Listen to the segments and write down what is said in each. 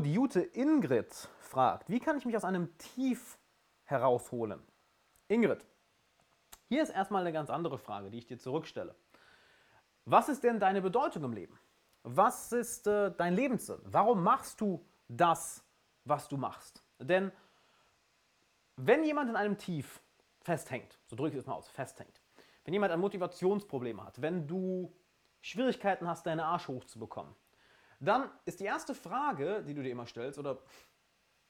Die Jute Ingrid fragt, wie kann ich mich aus einem Tief herausholen? Ingrid, hier ist erstmal eine ganz andere Frage, die ich dir zurückstelle. Was ist denn deine Bedeutung im Leben? Was ist äh, dein Lebenssinn? Warum machst du das, was du machst? Denn wenn jemand in einem Tief festhängt, so drücke ich es mal aus, festhängt, wenn jemand ein Motivationsproblem hat, wenn du Schwierigkeiten hast, deinen Arsch hochzubekommen, dann ist die erste Frage, die du dir immer stellst, oder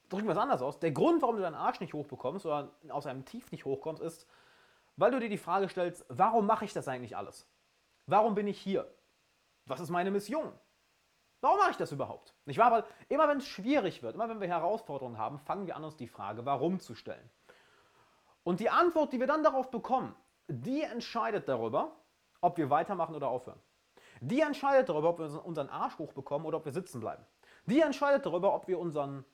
drücken wir es anders aus, der Grund, warum du deinen Arsch nicht hochbekommst oder aus einem Tief nicht hochkommst, ist, weil du dir die Frage stellst, warum mache ich das eigentlich alles? Warum bin ich hier? Was ist meine Mission? Warum mache ich das überhaupt? Nicht wahr? Weil immer wenn es schwierig wird, immer wenn wir Herausforderungen haben, fangen wir an, uns die Frage, warum zu stellen. Und die Antwort, die wir dann darauf bekommen, die entscheidet darüber, ob wir weitermachen oder aufhören. Die entscheidet darüber, ob wir unseren Arsch hochbekommen oder ob wir sitzen bleiben. Die entscheidet darüber, ob wir unseren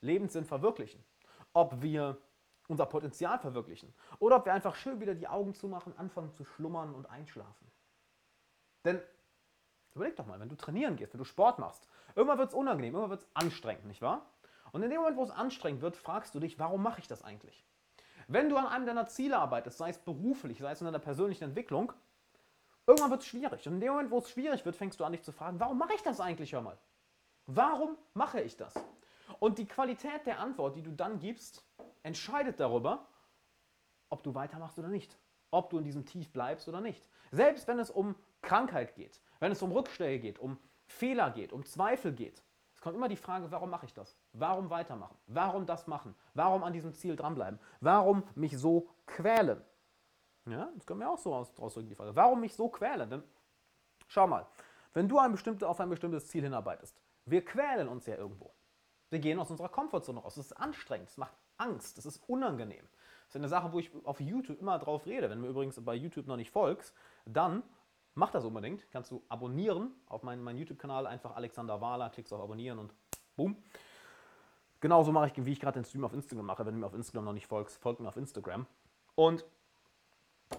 Lebenssinn verwirklichen. Ob wir unser Potenzial verwirklichen. Oder ob wir einfach schön wieder die Augen zumachen, anfangen zu schlummern und einschlafen. Denn überleg doch mal, wenn du trainieren gehst, wenn du Sport machst, irgendwann wird es unangenehm, irgendwann wird es anstrengend, nicht wahr? Und in dem Moment, wo es anstrengend wird, fragst du dich, warum mache ich das eigentlich? Wenn du an einem deiner Ziele arbeitest, sei es beruflich, sei es in deiner persönlichen Entwicklung, Irgendwann wird es schwierig. Und in dem Moment, wo es schwierig wird, fängst du an, dich zu fragen, warum mache ich das eigentlich, hör mal? Warum mache ich das? Und die Qualität der Antwort, die du dann gibst, entscheidet darüber, ob du weitermachst oder nicht. Ob du in diesem Tief bleibst oder nicht. Selbst wenn es um Krankheit geht, wenn es um Rückschläge geht, um Fehler geht, um Zweifel geht. Es kommt immer die Frage, warum mache ich das? Warum weitermachen? Warum das machen? Warum an diesem Ziel dranbleiben? Warum mich so quälen? Ja, das können wir auch so ausdrücken, die Frage. Warum mich so quälen? Denn schau mal, wenn du ein bestimmte, auf ein bestimmtes Ziel hinarbeitest, wir quälen uns ja irgendwo. Wir gehen aus unserer Komfortzone raus. Es ist anstrengend, es macht Angst, es ist unangenehm. Das ist eine Sache, wo ich auf YouTube immer drauf rede. Wenn du übrigens bei YouTube noch nicht folgst, dann mach das unbedingt. Kannst du abonnieren auf meinen, meinen YouTube-Kanal, einfach Alexander Wahler, klickst auf Abonnieren und boom. Genauso mache ich, wie ich gerade den Stream auf Instagram mache. Wenn du mir auf Instagram noch nicht folgst, folg mir auf Instagram. Und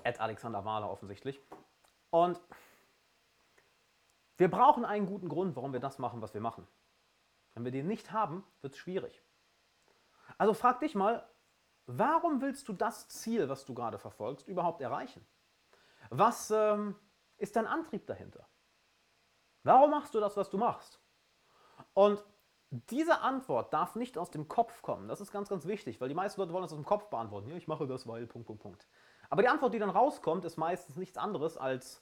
Ed Alexander Wahler offensichtlich. Und wir brauchen einen guten Grund, warum wir das machen, was wir machen. Wenn wir den nicht haben, wird es schwierig. Also frag dich mal, warum willst du das Ziel, was du gerade verfolgst, überhaupt erreichen? Was ähm, ist dein Antrieb dahinter? Warum machst du das, was du machst? Und diese Antwort darf nicht aus dem Kopf kommen. Das ist ganz, ganz wichtig, weil die meisten Leute wollen das aus dem Kopf beantworten. Ja, ich mache das, weil, Punkt, Punkt, Punkt. Aber die Antwort, die dann rauskommt, ist meistens nichts anderes als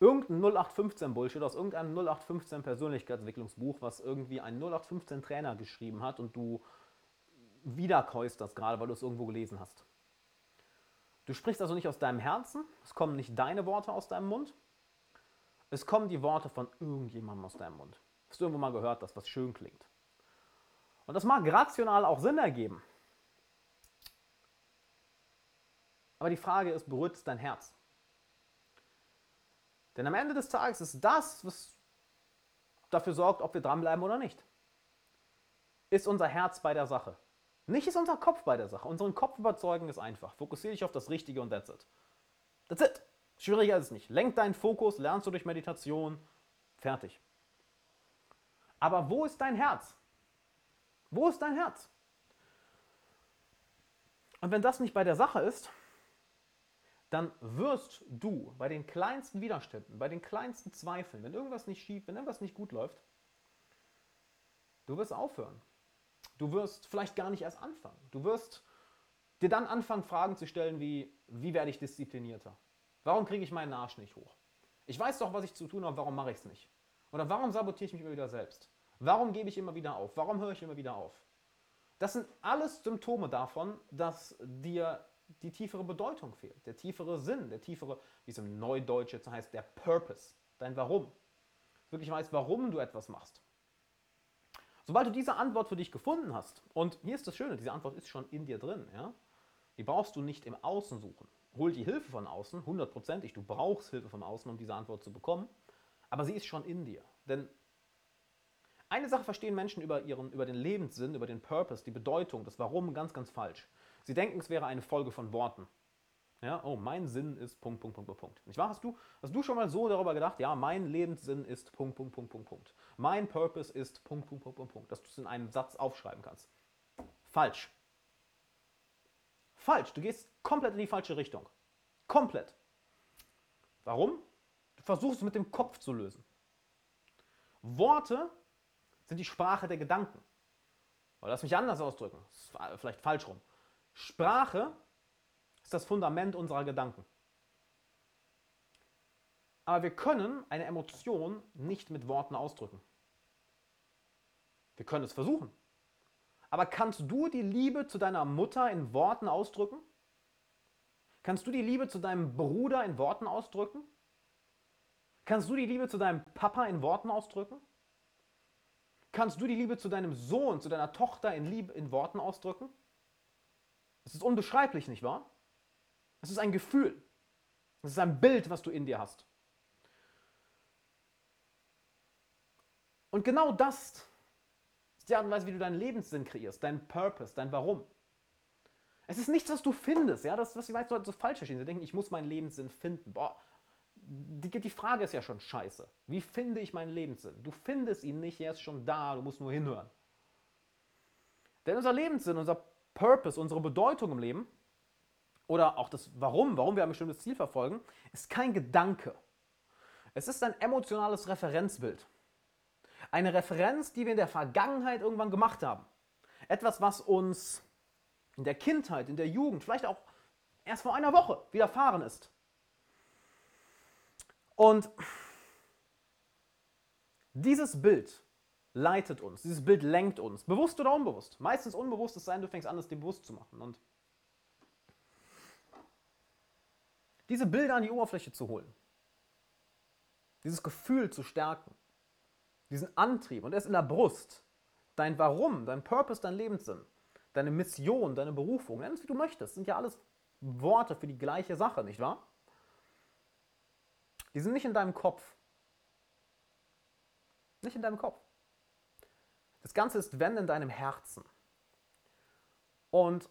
irgendein 0815 Bullshit aus irgendeinem 0815 Persönlichkeitsentwicklungsbuch, was irgendwie ein 0815 Trainer geschrieben hat und du wiederkäust das gerade, weil du es irgendwo gelesen hast. Du sprichst also nicht aus deinem Herzen, es kommen nicht deine Worte aus deinem Mund, es kommen die Worte von irgendjemandem aus deinem Mund. Hast du irgendwo mal gehört, dass was schön klingt. Und das mag rational auch Sinn ergeben. Aber die Frage ist, berührt es dein Herz? Denn am Ende des Tages ist das, was dafür sorgt, ob wir dranbleiben oder nicht. Ist unser Herz bei der Sache. Nicht ist unser Kopf bei der Sache. Unseren Kopf überzeugen ist einfach. Fokussiere dich auf das Richtige und that's it. That's it. Schwieriger ist es nicht. Lenk deinen Fokus, lernst du durch Meditation. Fertig. Aber wo ist dein Herz? Wo ist dein Herz? Und wenn das nicht bei der Sache ist, dann wirst du bei den kleinsten Widerständen, bei den kleinsten Zweifeln, wenn irgendwas nicht schief, wenn irgendwas nicht gut läuft, du wirst aufhören. Du wirst vielleicht gar nicht erst anfangen. Du wirst dir dann anfangen, Fragen zu stellen wie, wie werde ich disziplinierter? Warum kriege ich meinen Arsch nicht hoch? Ich weiß doch, was ich zu tun habe, warum mache ich es nicht? Oder warum sabotiere ich mich immer wieder selbst? Warum gebe ich immer wieder auf? Warum höre ich immer wieder auf? Das sind alles Symptome davon, dass dir die tiefere Bedeutung fehlt, der tiefere Sinn, der tiefere, wie es im Neudeutsch jetzt heißt, der Purpose, dein Warum. Wirklich weißt, warum du etwas machst. Sobald du diese Antwort für dich gefunden hast, und hier ist das Schöne, diese Antwort ist schon in dir drin, ja? die brauchst du nicht im Außen suchen. Hol die Hilfe von außen, hundertprozentig, du brauchst Hilfe von außen, um diese Antwort zu bekommen, aber sie ist schon in dir. Denn eine Sache verstehen Menschen über, ihren, über den Lebenssinn, über den Purpose, die Bedeutung, das Warum ganz, ganz falsch. Sie denken, es wäre eine Folge von Worten. Ja, oh, mein Sinn ist Punkt, Punkt, Punkt, Punkt. Nicht wahr? Hast du, hast du schon mal so darüber gedacht, ja, mein Lebenssinn ist Punkt, Punkt, Punkt, Punkt, Punkt. Mein Purpose ist Punkt, Punkt, Punkt, Punkt, Punkt. Dass du es in einem Satz aufschreiben kannst. Falsch. Falsch. Du gehst komplett in die falsche Richtung. Komplett. Warum? Du versuchst es mit dem Kopf zu lösen. Worte sind die Sprache der Gedanken. Oder lass mich anders ausdrücken. Das ist vielleicht falsch rum. Sprache ist das Fundament unserer Gedanken. Aber wir können eine Emotion nicht mit Worten ausdrücken. Wir können es versuchen. Aber kannst du die Liebe zu deiner Mutter in Worten ausdrücken? Kannst du die Liebe zu deinem Bruder in Worten ausdrücken? Kannst du die Liebe zu deinem Papa in Worten ausdrücken? Kannst du die Liebe zu deinem Sohn, zu deiner Tochter in, Liebe, in Worten ausdrücken? Es ist unbeschreiblich, nicht wahr? Es ist ein Gefühl. Es ist ein Bild, was du in dir hast. Und genau das ist die Art und Weise, wie du deinen Lebenssinn kreierst, deinen Purpose, dein Warum. Es ist nichts, was du findest. Ja? Das, was die meisten Leute so falsch verstehen. Sie denken, ich muss meinen Lebenssinn finden. Boah, die, die Frage ist ja schon scheiße. Wie finde ich meinen Lebenssinn? Du findest ihn nicht, er ist schon da, du musst nur hinhören. Denn unser Lebenssinn, unser Purpose, unsere Bedeutung im Leben oder auch das Warum, warum wir ein bestimmtes Ziel verfolgen, ist kein Gedanke. Es ist ein emotionales Referenzbild. Eine Referenz, die wir in der Vergangenheit irgendwann gemacht haben. Etwas, was uns in der Kindheit, in der Jugend, vielleicht auch erst vor einer Woche widerfahren ist. Und dieses Bild leitet uns, dieses Bild lenkt uns, bewusst oder unbewusst. Meistens unbewusst, es sei denn, du fängst an, es dir bewusst zu machen. Und diese Bilder an die Oberfläche zu holen, dieses Gefühl zu stärken, diesen Antrieb und erst in der Brust, dein Warum, dein Purpose, dein Lebenssinn, deine Mission, deine Berufung, nenn es wie du möchtest, sind ja alles Worte für die gleiche Sache, nicht wahr? Die sind nicht in deinem Kopf. Nicht in deinem Kopf. Das Ganze ist wenn in deinem Herzen. Und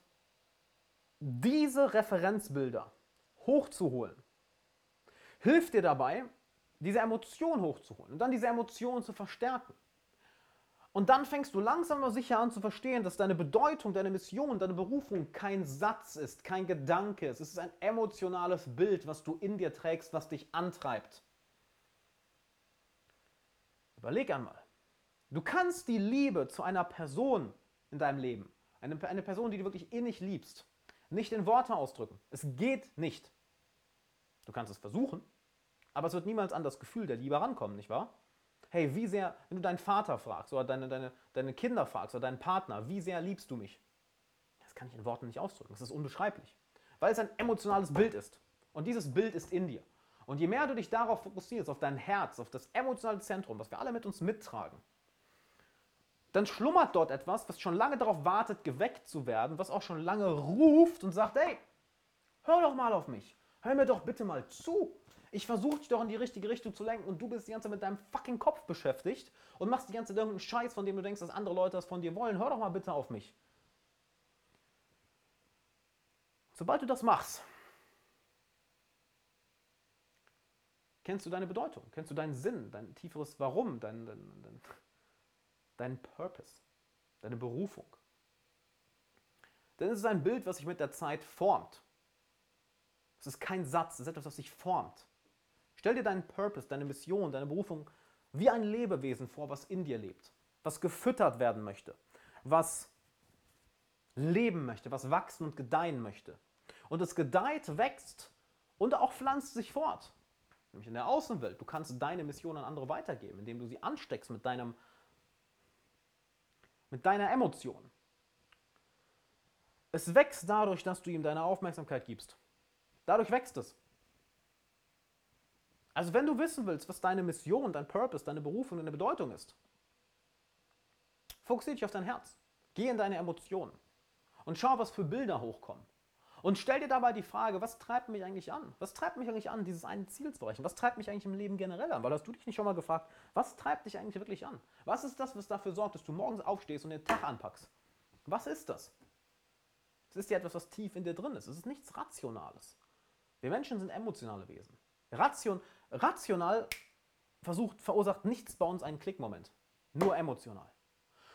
diese Referenzbilder hochzuholen, hilft dir dabei, diese Emotion hochzuholen und dann diese Emotion zu verstärken. Und dann fängst du langsam aber sicher an zu verstehen, dass deine Bedeutung, deine Mission, deine Berufung kein Satz ist, kein Gedanke ist. Es ist ein emotionales Bild, was du in dir trägst, was dich antreibt. Überleg einmal. Du kannst die Liebe zu einer Person in deinem Leben, eine, eine Person, die du wirklich innig liebst, nicht in Worte ausdrücken. Es geht nicht. Du kannst es versuchen, aber es wird niemals an das Gefühl der Liebe rankommen, nicht wahr? hey, wie sehr, wenn du deinen Vater fragst oder deine, deine, deine Kinder fragst oder deinen Partner, wie sehr liebst du mich? Das kann ich in Worten nicht ausdrücken. Das ist unbeschreiblich. Weil es ein emotionales Bild ist. Und dieses Bild ist in dir. Und je mehr du dich darauf fokussierst, auf dein Herz, auf das emotionale Zentrum, was wir alle mit uns mittragen, dann schlummert dort etwas, was schon lange darauf wartet, geweckt zu werden, was auch schon lange ruft und sagt, hey, hör doch mal auf mich. Hör mir doch bitte mal zu. Ich versuche dich doch in die richtige Richtung zu lenken und du bist die ganze Zeit mit deinem fucking Kopf beschäftigt und machst die ganze Zeit irgendeinen Scheiß, von dem du denkst, dass andere Leute das von dir wollen. Hör doch mal bitte auf mich. Sobald du das machst, kennst du deine Bedeutung, kennst du deinen Sinn, dein tieferes Warum, dein, dein, dein, dein Purpose, deine Berufung. Denn es ist ein Bild, was sich mit der Zeit formt. Es ist kein Satz, es ist etwas, was sich formt. Stell dir deinen Purpose, deine Mission, deine Berufung wie ein Lebewesen vor, was in dir lebt, was gefüttert werden möchte, was leben möchte, was wachsen und gedeihen möchte. Und es gedeiht, wächst und auch pflanzt sich fort. Nämlich in der Außenwelt. Du kannst deine Mission an andere weitergeben, indem du sie ansteckst mit, deinem, mit deiner Emotion. Es wächst dadurch, dass du ihm deine Aufmerksamkeit gibst. Dadurch wächst es. Also wenn du wissen willst, was deine Mission, dein Purpose, deine Berufung, deine Bedeutung ist, fokussiere dich auf dein Herz. Geh in deine Emotionen und schau, was für Bilder hochkommen. Und stell dir dabei die Frage, was treibt mich eigentlich an? Was treibt mich eigentlich an, dieses eine Ziel zu erreichen? Was treibt mich eigentlich im Leben generell an? Weil hast du dich nicht schon mal gefragt, was treibt dich eigentlich wirklich an? Was ist das, was dafür sorgt, dass du morgens aufstehst und den Tag anpackst? Was ist das? Es ist ja etwas, was tief in dir drin ist. Es ist nichts Rationales. Wir Menschen sind emotionale Wesen. Ration, rational versucht, verursacht nichts bei uns einen Klickmoment. Nur emotional.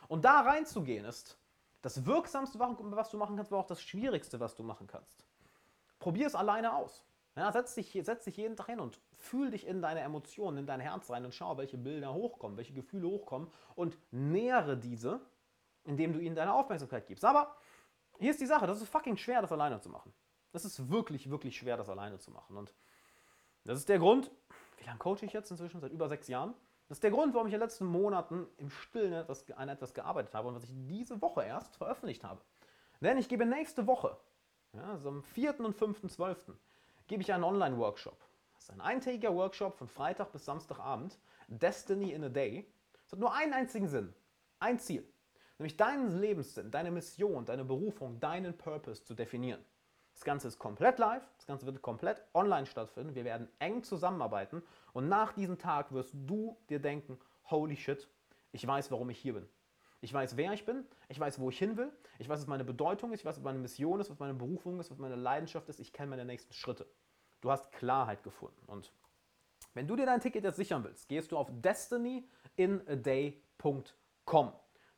Und da reinzugehen ist das Wirksamste, was du machen kannst, aber auch das Schwierigste, was du machen kannst. Probier es alleine aus. Ja, setz, dich, setz dich jeden Tag hin und fühl dich in deine Emotionen, in dein Herz rein und schau, welche Bilder hochkommen, welche Gefühle hochkommen und nähere diese, indem du ihnen deine Aufmerksamkeit gibst. Aber hier ist die Sache, das ist fucking schwer, das alleine zu machen. Das ist wirklich, wirklich schwer, das alleine zu machen. Und das ist der Grund, wie lange coache ich jetzt inzwischen? Seit über sechs Jahren. Das ist der Grund, warum ich in den letzten Monaten im Stillen etwas, an etwas gearbeitet habe und was ich diese Woche erst veröffentlicht habe. Denn ich gebe nächste Woche, ja, also am 4. und 5.12., gebe ich einen Online-Workshop. Das ist ein eintägiger Workshop von Freitag bis Samstagabend. Destiny in a Day. Es hat nur einen einzigen Sinn, ein Ziel. Nämlich deinen Lebenssinn, deine Mission, deine Berufung, deinen Purpose zu definieren. Das Ganze ist komplett live, das Ganze wird komplett online stattfinden. Wir werden eng zusammenarbeiten und nach diesem Tag wirst du dir denken, holy shit, ich weiß, warum ich hier bin. Ich weiß, wer ich bin, ich weiß, wo ich hin will, ich weiß, was meine Bedeutung ist, ich weiß, was meine Mission ist, was meine Berufung ist, was meine Leidenschaft ist, ich kenne meine nächsten Schritte. Du hast Klarheit gefunden. Und wenn du dir dein Ticket jetzt sichern willst, gehst du auf destinyinaday.com.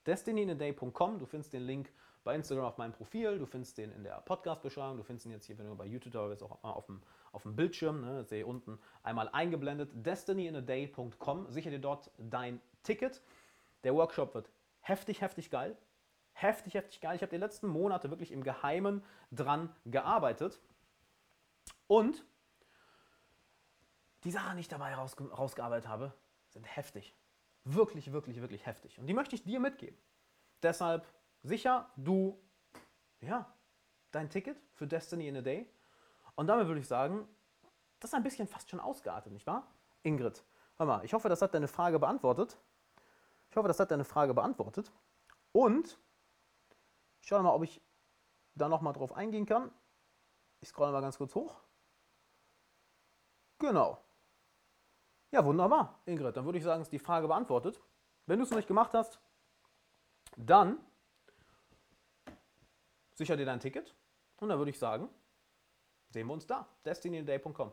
Destinyinaday.com, du findest den Link bei Instagram auf meinem Profil, du findest den in der Podcast-Beschreibung, du findest ihn jetzt hier, wenn du bei YouTube da bist, auch auf dem, auf dem Bildschirm, ne, sehe unten einmal eingeblendet, destinyinaday.com, sicher dir dort dein Ticket. Der Workshop wird heftig, heftig geil. Heftig, heftig geil. Ich habe die letzten Monate wirklich im Geheimen dran gearbeitet. Und die Sachen, die ich dabei raus, rausgearbeitet habe, sind heftig. Wirklich, wirklich, wirklich heftig. Und die möchte ich dir mitgeben. Deshalb sicher du, ja, dein Ticket für Destiny in a Day. Und damit würde ich sagen, das ist ein bisschen fast schon ausgeartet, nicht wahr? Ingrid, hör mal, ich hoffe, das hat deine Frage beantwortet. Ich hoffe, das hat deine Frage beantwortet. Und ich schaue mal, ob ich da nochmal drauf eingehen kann. Ich scrolle mal ganz kurz hoch. Genau. Ja, wunderbar, Ingrid. Dann würde ich sagen, ist die Frage beantwortet. Wenn du es noch nicht gemacht hast, dann sicher dir dein Ticket und dann würde ich sagen, sehen wir uns da. destinyday.com.